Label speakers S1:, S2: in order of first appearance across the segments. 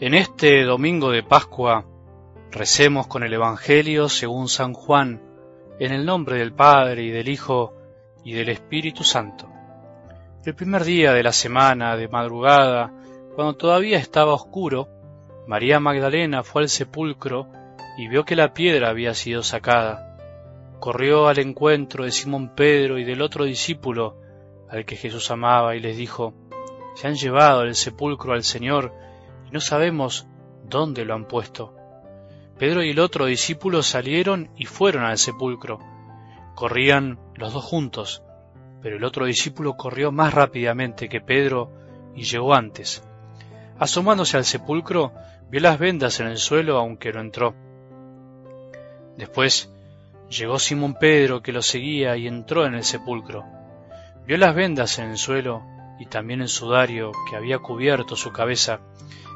S1: En este domingo de Pascua recemos con el Evangelio según San Juan, en el nombre del Padre y del Hijo y del Espíritu Santo. El primer día de la semana, de madrugada, cuando todavía estaba oscuro, María Magdalena fue al sepulcro y vio que la piedra había sido sacada. Corrió al encuentro de Simón Pedro y del otro discípulo al que Jesús amaba y les dijo, Se han llevado al sepulcro al Señor no sabemos dónde lo han puesto. Pedro y el otro discípulo salieron y fueron al sepulcro. Corrían los dos juntos, pero el otro discípulo corrió más rápidamente que Pedro y llegó antes. Asomándose al sepulcro, vio las vendas en el suelo aunque no entró. Después llegó Simón Pedro que lo seguía y entró en el sepulcro. Vio las vendas en el suelo y también el sudario que había cubierto su cabeza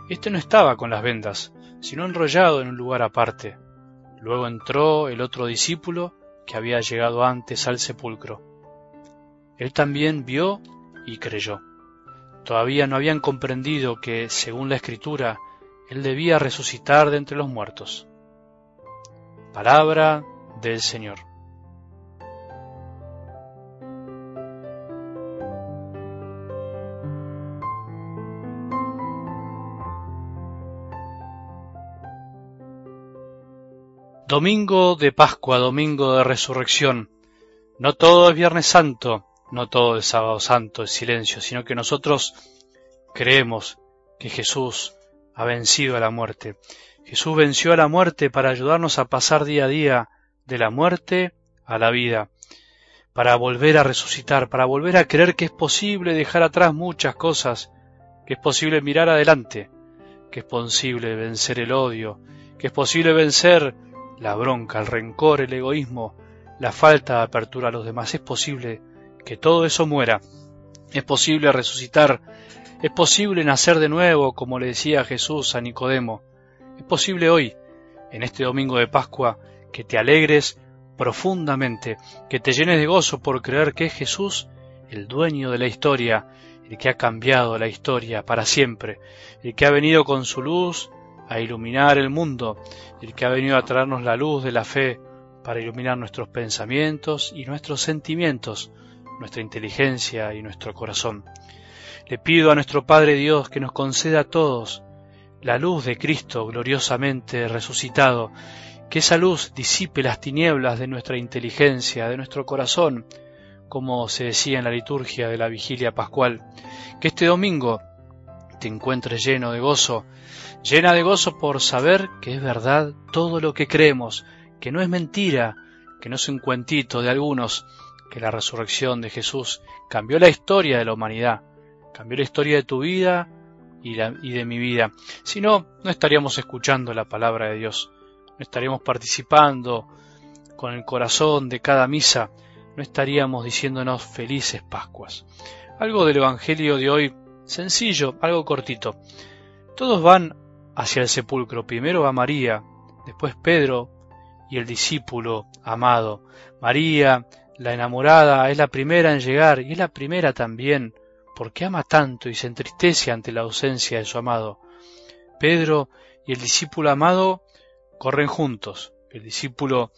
S1: este no estaba con las vendas, sino enrollado en un lugar aparte. Luego entró el otro discípulo que había llegado antes al sepulcro. Él también vio y creyó. Todavía no habían comprendido que, según la Escritura, Él debía resucitar de entre los muertos. Palabra del Señor. Domingo de Pascua, domingo de resurrección. No todo es Viernes Santo, no todo es Sábado Santo, es silencio, sino que nosotros creemos que Jesús ha vencido a la muerte. Jesús venció a la muerte para ayudarnos a pasar día a día de la muerte a la vida, para volver a resucitar, para volver a creer que es posible dejar atrás muchas cosas, que es posible mirar adelante, que es posible vencer el odio, que es posible vencer la bronca, el rencor, el egoísmo, la falta de apertura a los demás. Es posible que todo eso muera. Es posible resucitar. Es posible nacer de nuevo, como le decía Jesús a Nicodemo. Es posible hoy, en este domingo de Pascua, que te alegres profundamente, que te llenes de gozo por creer que es Jesús el dueño de la historia, el que ha cambiado la historia para siempre, el que ha venido con su luz a iluminar el mundo, el que ha venido a traernos la luz de la fe para iluminar nuestros pensamientos y nuestros sentimientos, nuestra inteligencia y nuestro corazón. Le pido a nuestro Padre Dios que nos conceda a todos la luz de Cristo gloriosamente resucitado, que esa luz disipe las tinieblas de nuestra inteligencia, de nuestro corazón, como se decía en la liturgia de la vigilia pascual, que este domingo te encuentres lleno de gozo, llena de gozo por saber que es verdad todo lo que creemos, que no es mentira, que no es un cuentito de algunos, que la resurrección de Jesús cambió la historia de la humanidad, cambió la historia de tu vida y, de mi vida. Si no, no estaríamos escuchando la palabra de Dios, no estaríamos participando con el corazón de cada misa, no estaríamos diciéndonos felices Pascuas. Algo del Evangelio de hoy Sencillo, algo cortito. Todos van hacia el sepulcro. Primero va María, después Pedro y el discípulo amado. María, la enamorada, es la primera en llegar y es la primera también porque ama tanto y se entristece ante la ausencia de su amado. Pedro y el discípulo amado corren juntos. El discípulo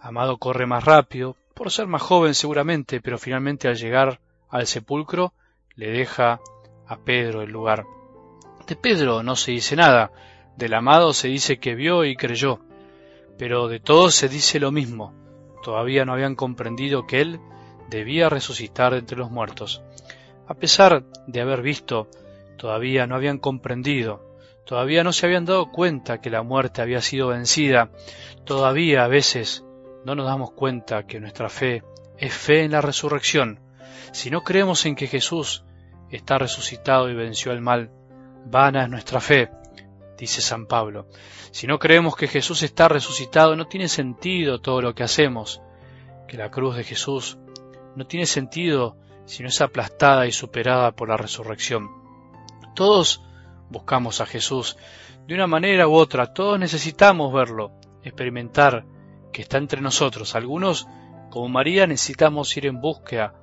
S1: amado corre más rápido, por ser más joven seguramente, pero finalmente al llegar al sepulcro le deja a Pedro el lugar. De Pedro no se dice nada, del amado se dice que vio y creyó, pero de todos se dice lo mismo, todavía no habían comprendido que él debía resucitar entre los muertos. A pesar de haber visto, todavía no habían comprendido, todavía no se habían dado cuenta que la muerte había sido vencida, todavía a veces no nos damos cuenta que nuestra fe es fe en la resurrección. Si no creemos en que Jesús está resucitado y venció el mal, vana es nuestra fe, dice San Pablo. Si no creemos que Jesús está resucitado, no tiene sentido todo lo que hacemos, que la cruz de Jesús no tiene sentido si no es aplastada y superada por la resurrección. Todos buscamos a Jesús de una manera u otra, todos necesitamos verlo, experimentar que está entre nosotros. Algunos, como María, necesitamos ir en búsqueda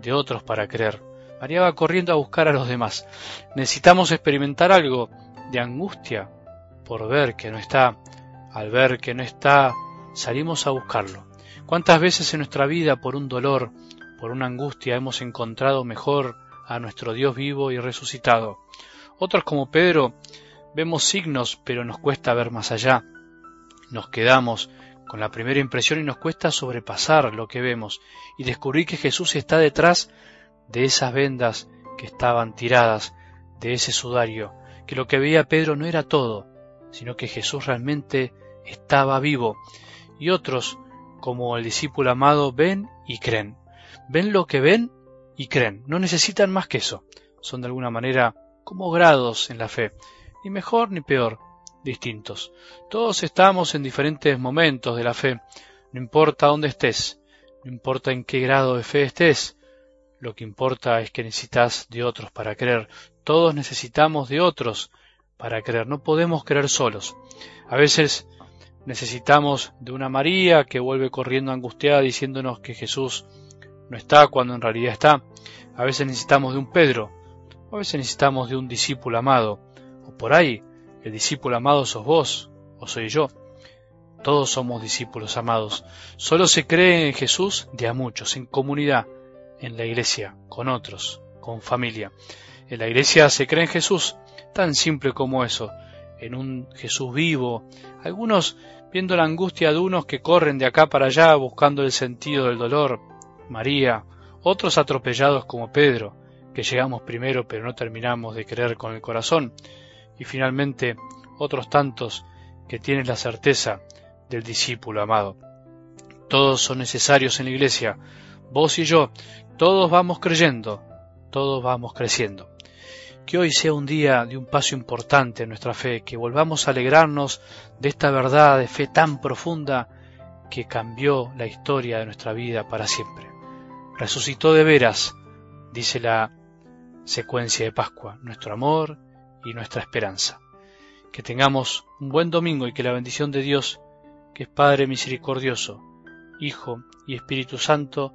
S1: de otros para creer. María va corriendo a buscar a los demás. Necesitamos experimentar algo de angustia por ver que no está. Al ver que no está, salimos a buscarlo. ¿Cuántas veces en nuestra vida por un dolor, por una angustia hemos encontrado mejor a nuestro Dios vivo y resucitado? Otros como Pedro vemos signos pero nos cuesta ver más allá. Nos quedamos con la primera impresión y nos cuesta sobrepasar lo que vemos y descubrir que Jesús está detrás de esas vendas que estaban tiradas, de ese sudario, que lo que veía Pedro no era todo, sino que Jesús realmente estaba vivo. Y otros, como el discípulo amado, ven y creen. Ven lo que ven y creen. No necesitan más que eso. Son de alguna manera como grados en la fe, ni mejor ni peor, distintos. Todos estamos en diferentes momentos de la fe, no importa dónde estés, no importa en qué grado de fe estés, lo que importa es que necesitas de otros para creer. Todos necesitamos de otros para creer, no podemos creer solos. A veces necesitamos de una María que vuelve corriendo angustiada diciéndonos que Jesús no está cuando en realidad está. A veces necesitamos de un Pedro, a veces necesitamos de un discípulo amado, o por ahí el discípulo amado sos vos o soy yo. Todos somos discípulos amados. Solo se cree en Jesús de a muchos, en comunidad, en la iglesia, con otros, con familia. En la iglesia se cree en Jesús, tan simple como eso, en un Jesús vivo. Algunos viendo la angustia de unos que corren de acá para allá buscando el sentido del dolor, María, otros atropellados como Pedro, que llegamos primero pero no terminamos de creer con el corazón, y finalmente otros tantos que tienen la certeza del discípulo amado. Todos son necesarios en la iglesia, vos y yo, todos vamos creyendo, todos vamos creciendo. Que hoy sea un día de un paso importante en nuestra fe, que volvamos a alegrarnos de esta verdad de fe tan profunda que cambió la historia de nuestra vida para siempre. Resucitó de veras, dice la secuencia de Pascua, nuestro amor y nuestra esperanza. Que tengamos un buen domingo y que la bendición de Dios, que es Padre misericordioso, Hijo y Espíritu Santo,